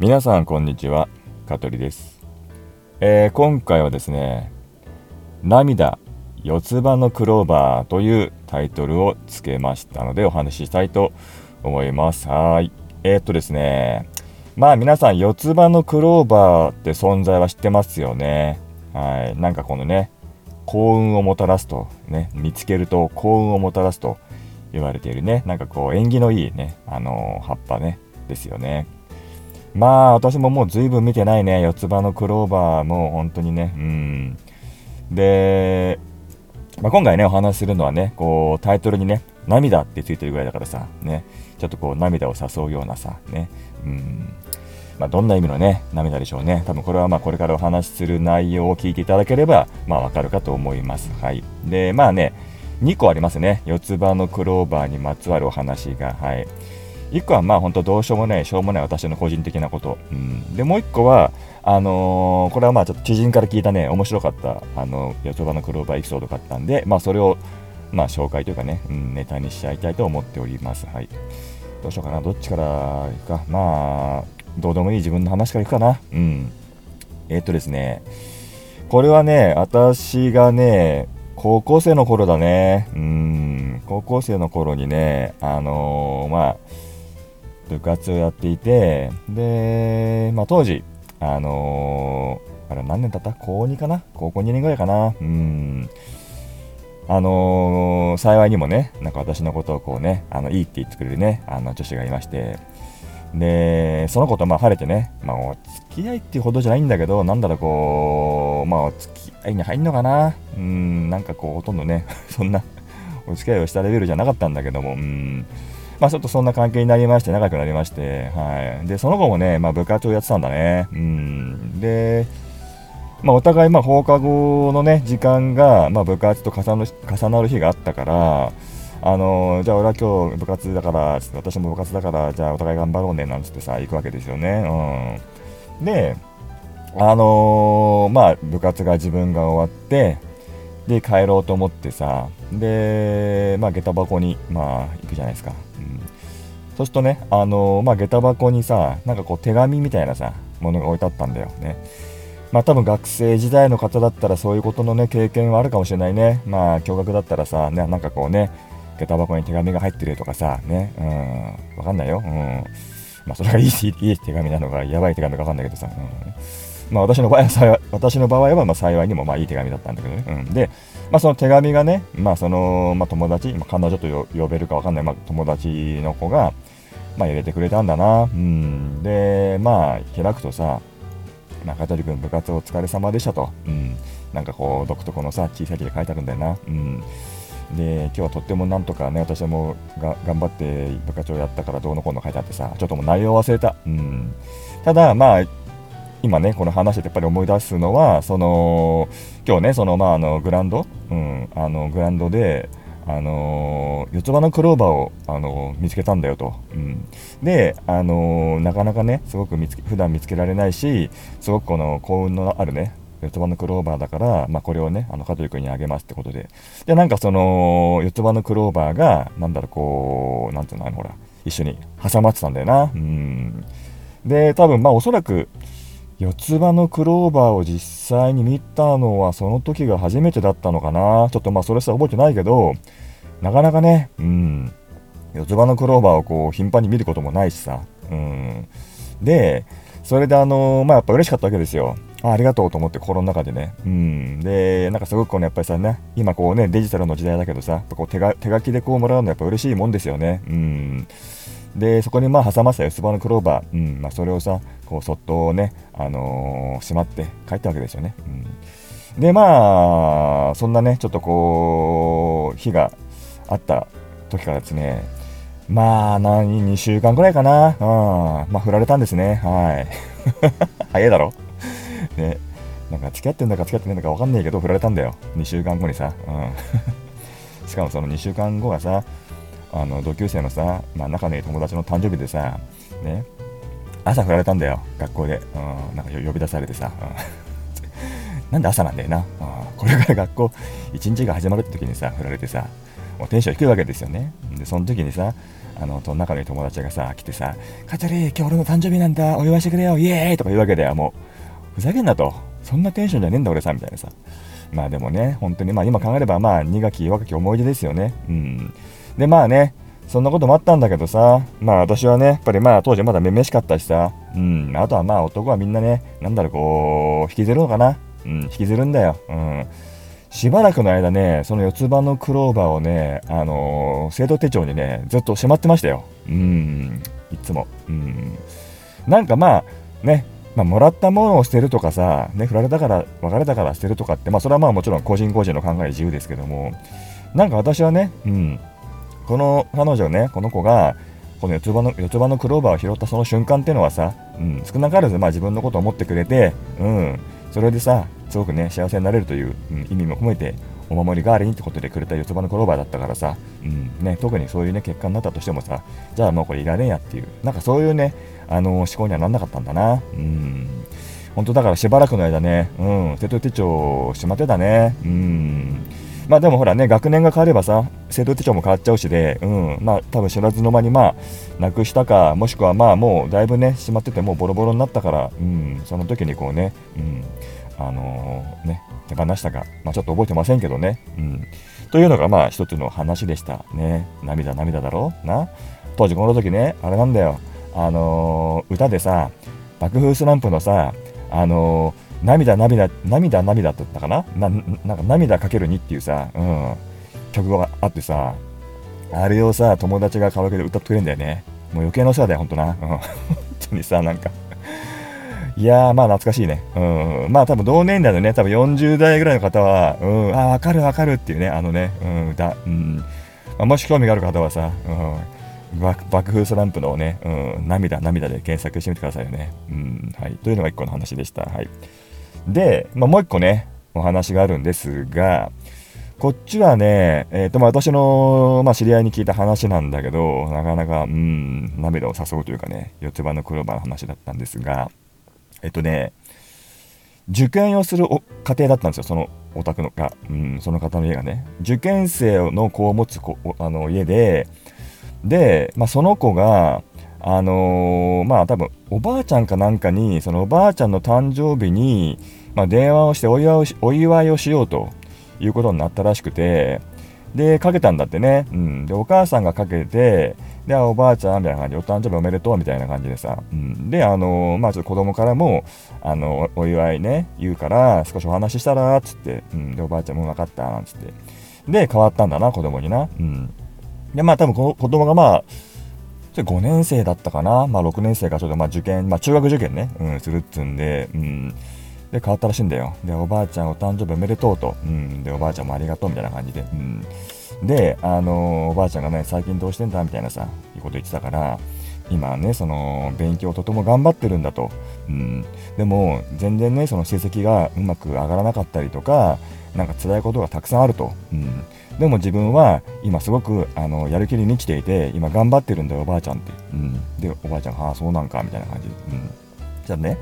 皆さんこんにちは香取です、えー、今回はですね涙四つ葉のクローバーというタイトルをつけましたのでお話ししたいと思います。はい。えー、っとですねまあ皆さん四つ葉のクローバーって存在は知ってますよね。はい。なんかこのね幸運をもたらすとね見つけると幸運をもたらすと言われているねなんかこう縁起のいいねあのー、葉っぱねですよね。まあ私ももう随分見てないね四つ葉のクローバーも本当にねうんで、まあ、今回ねお話しするのはねこうタイトルにね涙ってついてるぐらいだからさねちょっとこう涙を誘うようなさねうんまあ、どんな意味のね、涙でしょうね。多分これはまあこれからお話しする内容を聞いていただければ、まあわかるかと思います。はい。で、まあね、2個ありますね。四つ葉のクローバーにまつわるお話が。はい。1個はまあ本当どうしようもない、しょうもない私の個人的なこと。うん、で、もう1個は、あのー、これはまあちょっと知人から聞いたね、面白かった、あの、四つ葉のクローバーエピソードがあったんで、まあそれを、まあ紹介というかね、うん、ネタにしちゃいたいと思っております。はい。どうしようかな、どっちからいくか。まあ、どうでもいい自分の話からいくかな。うん。えー、っとですね、これはね、私がね、高校生の頃だね。うん、高校生の頃にね、あのー、まあ、部活をやっていて、で、まあ、当時、あのー、あれ何年経った？高2かな？高校2年ぐらいかな？うん。あのー、幸いにもね、なんか私のことをこうね、あのいいって言ってくれるね、あの女子がいまして、で、その子とまあ晴れてね、まあ、お付き合いっていうほどじゃないんだけど、なんだろう、こう、まあ、お付き合いに入んのかな、うん、なんかこう、ほとんどね、そんなお付き合いをしたレベルじゃなかったんだけども、うん、まあ、ちょっとそんな関係になりまして、仲良くなりまして、はい。で、その子もね、まあ、部活をやってたんだね、うん、で、まあ、お互いま放課後のね、時間が、まあ、部活と重なる日があったから、あのじゃあ俺は今日部活だから、私も部活だから、じゃあお互い頑張ろうねなんつってさ、行くわけですよね。うん、で、あのー、まあ、部活が自分が終わって、で、帰ろうと思ってさ、で、まあ、下駄箱に、まあ、行くじゃないですか。うん、そうするとね、あの、まあ、下駄箱にさ、なんかこう、手紙みたいなさ、ものが置いてあったんだよね。まあ多分学生時代の方だったらそういうことのね経験はあるかもしれないね。まあ驚愕だったらさ、ね、なんかこうね、下駄箱に手紙が入ってるとかさ、ね、うん、わかんないよ。うん。まあ、それがいいいい手紙なのか、やばい手紙かわかんないけどさ、うん。まあ、私の場合は、私の場合は、ま、幸いにも、まあ、いい手紙だったんだけどね。うん。で、まあ、その手紙がね、まあ、その、まあ、友達、まあ、彼女と呼べるかわかんない、まあ、友達の子が、まあ、入れてくれたんだな。うん。で、まあ、開くとさ、中鳥君部活お疲れ様でしたと。うん。なんかこう、独特のさ、小さい字で書いてあるんだよな。うん。で今日はとってもなんとかね私もが頑張って部活をやったからどうのこうの書いてあってさちょっともう内容忘れた、うん、ただまあ今ねこの話でやっぱり思い出すのはその今日ねそのまああのグランド、うん、あのグランドであの四つ葉のクローバーを、あの見つけたんだよと、うん、で、あのなかなかねすごく見つけ普段見つけられないしすごくこの幸運のあるね四つ葉のクローバーだから、まあ、これをね、あの、香取君にあげますってことで。で、なんかその、四つ葉のクローバーが、なんだろう、こう、なんていうの、あの、ほら、一緒に挟まってたんだよな。うん。で、多分、まあ、おそらく、四つ葉のクローバーを実際に見たのは、その時が初めてだったのかな。ちょっとまあ、それさ覚えてないけど、なかなかね、うん、四つ葉のクローバーをこう、頻繁に見ることもないしさ。うん。で、それであのー、まあ、やっぱ嬉しかったわけですよ。あありがとうと思って心の中でね。うん。で、なんかすごくこうね、やっぱりさね、今こうね、デジタルの時代だけどさ、こう手が手書きでこうもらうのやっぱ嬉しいもんですよね。うん。で、そこにまあ挟ませた四つ葉のクローバー、うん、まあそれをさ、こうそっとね、あのー、しまって帰ったわけですよね。うん。で、まあ、そんなね、ちょっとこう、日があった時からですね、まあ、何、2週間くらいかな。うん。まあ、振られたんですね。はい。早いだろね、なんか付き合ってんだか付き合ってないんだか分かんないけど、振られたんだよ。2週間後にさ。うん。しかもその2週間後がさ、あの同級生のさ、まあ、仲のいい友達の誕生日でさ、ね、朝振られたんだよ、学校で。うん、なんか呼び出されてさ。なんで朝なんだよな。うん、これから学校、一日が始まるって時にさ、振られてさ、もうテンション低いわけですよね。でその時にさあのその中の友達がさ来てさ「カトリー今日俺の誕生日なんだ。お祝いしてくれよ。イエーイ!」とか言うわけだよもう。ふざけんなと。そんなテンションじゃねえんだ俺さみたいなさ。まあでもね本当にまあ今考えればまあ苦き若き思い出ですよね。うん。でまあねそんなこともあったんだけどさ、まあ私はね、やっぱりまあ当時まだめめしかったしさ、うん、あとはまあ男はみんなね、なんだろう、こう、引きずるのかな。うん、引きずるんだよ。うん。しばらくの間ね、その四つ葉のクローバーをね、あのー、生徒手帳にね、ずっとしまってましたよ。うん、いつも。うん。なんかまあ、ね、まあ、もらったものを捨てるとかさ、ね、振られたから、別れたから捨てるとかって、まあ、それはまあもちろん個人個人の考え自由ですけども、なんか私はね、うん、この彼女ね、この子が、この四つ葉の四つ葉のクローバーを拾ったその瞬間っていうのはさ、うん、少なからずまあ自分のことを思ってくれて、うん、それでさ、すごくね、幸せになれるという、うん、意味も込めて、お守り代わりにってことでくれた四つ葉のクローバーだったからさ、うんね、特にそういうね、結果になったとしてもさ、じゃあもうこれいらねえやっていう、なんかそういうね、あのー、思考にはなんなかったんだな。うん。本当だからしばらくの間ね、うん、手と手帳しまってたね。うん。まあでもほらね、学年が変わればさ、生徒手帳も変わっちゃうしで、うん、まあ多分知らずの間にまあ、なくしたか、もしくはまあもうだいぶね、しまっててもうボロボロになったから、うん、その時にこうね、うん、あのー、ね、手放したか、まあちょっと覚えてませんけどね、うん。というのがまあ一つの話でしたね。涙涙だろ？な？当時この時ね、あれなんだよ、あのー、歌でさ、爆風スランプのさ、あのー涙涙涙涙だったかな？ななんか涙かける2っていうさ、うん、曲があってさあれをさ友達がカラオケで歌ってくれるんだよね。もう余計なお世話だよほんとな、うん、本当にさなんか。いやーまあ懐かしいね。うん。まあ多分同年代のね多分40代ぐらいの方はうん。あわかるわかるっていうねあのね、うん、歌うん、まあ、もし興味がある方はさ、うん、爆風スランプのね、うん、涙涙で検索してみてくださいよね。うん、はい。というのが1個の話でした。はい。で、まあ、もう一個ね、お話があるんですが、こっちはね、え、ー、と、まあ、私の、まあ、知り合いに聞いた話なんだけど、なかなか、うん、涙を誘うというかね、四つ葉のクローバーの話だったんですが、えっとね、受験をする家庭だったんですよ、そのお宅のが、うん、その方の家がね。受験生の子を持つ子あの家で、で、まあ、その子が、あのー、まあ多分おばあちゃんかなんかにそのおばあちゃんの誕生日に、まあ、電話をしてお祝いをお祝いをしようということになったらしくてでかけたんだってね、うん、でお母さんがかけてでおばあちゃんみたいな感じでお誕生日おめでとうみたいな感じでさ、うん、であのー、まあちょっと子供からもあのお祝いね言うから少しお話ししたらつって、うん、でおばあちゃんも分かったなんつって。で変わったんだな子供にな、うん、でまあ多分子供がまあで5年生だったかな、まあ、6年生がちょっとまあ受験、まあ、中学受験ね、うん、するっつんで、うん、で変わったらしいんだよ。で、おばあちゃんお誕生日おめでとうと、うん、で、おばあちゃんもありがとうみたいな感じで、うん、で、あのー、おばあちゃんがね、最近どうしてんだみたいなさ、いうこと言ってたから、今ね、その勉強とても頑張ってるんだと、うん、でも全然ね、その成績がうまく上がらなかったりとか、なんか辛いことがたくさんあると。うん。でも自分は今すごくあのやる気に満ちていて今頑張ってるんだよおばあちゃんって、うん、でおばあちゃんがああそうなんかみたいな感じ、うん、じゃあね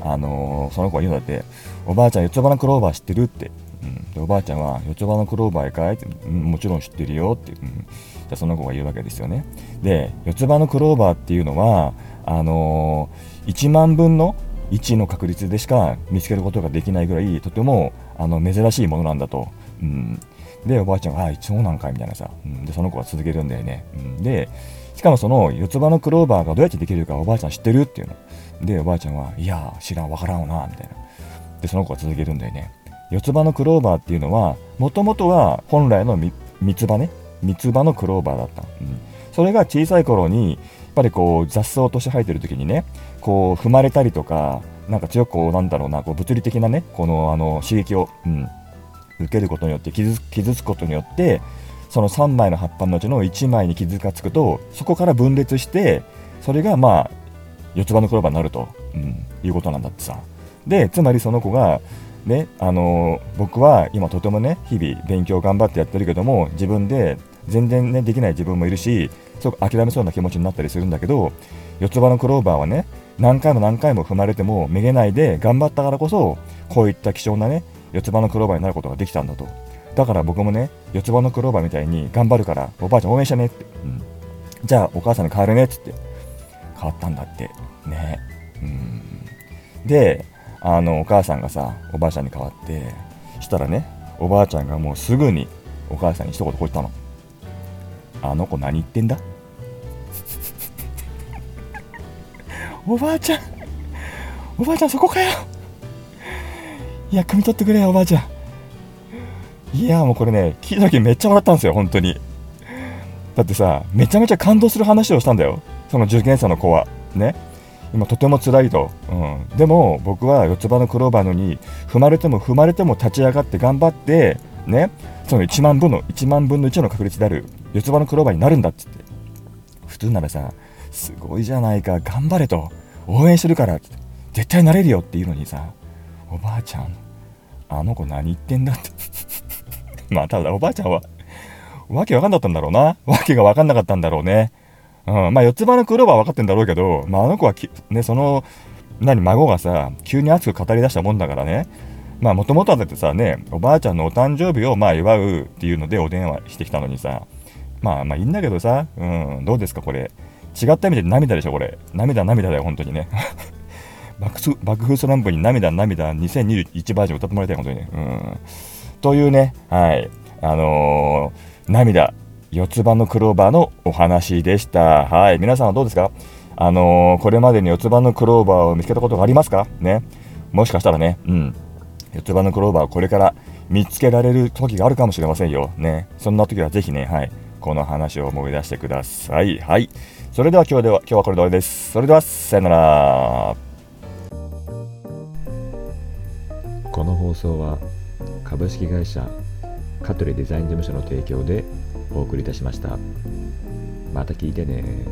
あのー、その子が言うんだっておばあちゃん四つ葉のクローバー知ってるって、うん、でおばあちゃんは四つ葉のクローバーかいって、うん、もちろん知ってるよって、うん、じゃその子が言うわけですよね。で四つ葉のクローバーっていうのはあのー、1万分の1の確率でしか見つけることができないぐらいとてもあの珍しいものなんだと、うん、で、おばあちゃんが、あ、一応なんかいみたいなさ、うん、で、その子は続けるんだよね。うん、で、しかもその四つ葉のクローバーがどうやってできるかおばあちゃん知ってるっていうの。で、おばあちゃんは、いや、知らん、わからんわな、みたいな。で、その子は続けるんだよね。四つ葉のクローバーっていうのは、もともとは本来の三つ葉ね、三つ葉のクローバーだった。うん、それが小さい頃に、やっぱりこう雑草として生えてる時にね、こう踏まれたりとか、なんか強くこうなんだろうな、こう物理的なね、このあの刺激を、うん、受けることによって傷傷つくことによってその3枚の葉っぱのうちの1枚に傷がつくとそこから分裂してそれがまあ四つ葉のクローバーになると、うん、いうことなんだってさ。でつまりその子がねあのー、僕は今とてもね日々勉強頑張ってやってるけども自分で全然ねできない自分もいるしすごく諦めそうな気持ちになったりするんだけど四つ葉のクローバーはね何回も何回も踏まれてもめげないで頑張ったからこそこういった貴重なね四つ葉のクローバーになることができたんだと。だから僕もね四つ葉のクローバーみたいに頑張るからおばあちゃん応援してねって、うん、じゃあお母さんに変わるねっつって。変わったんだって。ね。うん。であのお母さんがさおばあちゃんに変わってしたらねおばあちゃんがもうすぐにお母さんに一言こう言ったのあの子何言ってんだ? おばあちゃんおばあちゃんそこかよ。いや汲み取ってくれよおばあちゃん。いやもうこれね聞いた時めっちゃ笑ったんですよ本当に。だってさめちゃめちゃ感動する話をしたんだよその受験者の子は。ね。今とても辛いと、うん、でも僕は四つ葉のクローバーのに踏まれても踏まれても立ち上がって頑張ってね。その1万分の1万分の1の確率である四つ葉のクローバーになるんだっつって。普通ならさすごいじゃないか頑張れと。応援するからって。絶対なれるよっていうのにさおばあちゃんあの子何言ってんだって まあただおばあちゃんはわけわかんなかったんだろうなわけがわかんなかったんだろうねうん、まあ四つ葉のクローバーは分かってんだろうけど、まあ、あの子はね、その、何、孫がさ、急に熱く語り出したもんだからね、まあ、もともとはだってさ、ね、おばあちゃんのお誕生日をまあ祝うっていうのでお電話してきたのにさ、まあまあいいんだけどさ、うん、どうですか、これ。違った意味で涙でしょ、これ。涙、涙だよ、本当にね。爆風スランプに涙、涙、2021バージョン歌ってもらいたい、本当にね。うん。というね、はい。あのー、涙、四つ葉のクローバーのお話でした。はい。皆さんはどうですか？あのー、これまでに四つ葉のクローバーを見つけたことがありますか？ね。もしかしたらね、うん。四つ葉のクローバーをこれから見つけられる時があるかもしれませんよ。ね。そんな時はぜひね、はい。この話を思い出してください。はい。それでは今日では、今日はこれで終わりです。それでは、さよなら。この放送は株式会社香取デザイン事務所の提供でお送りいたしました。また聞いてね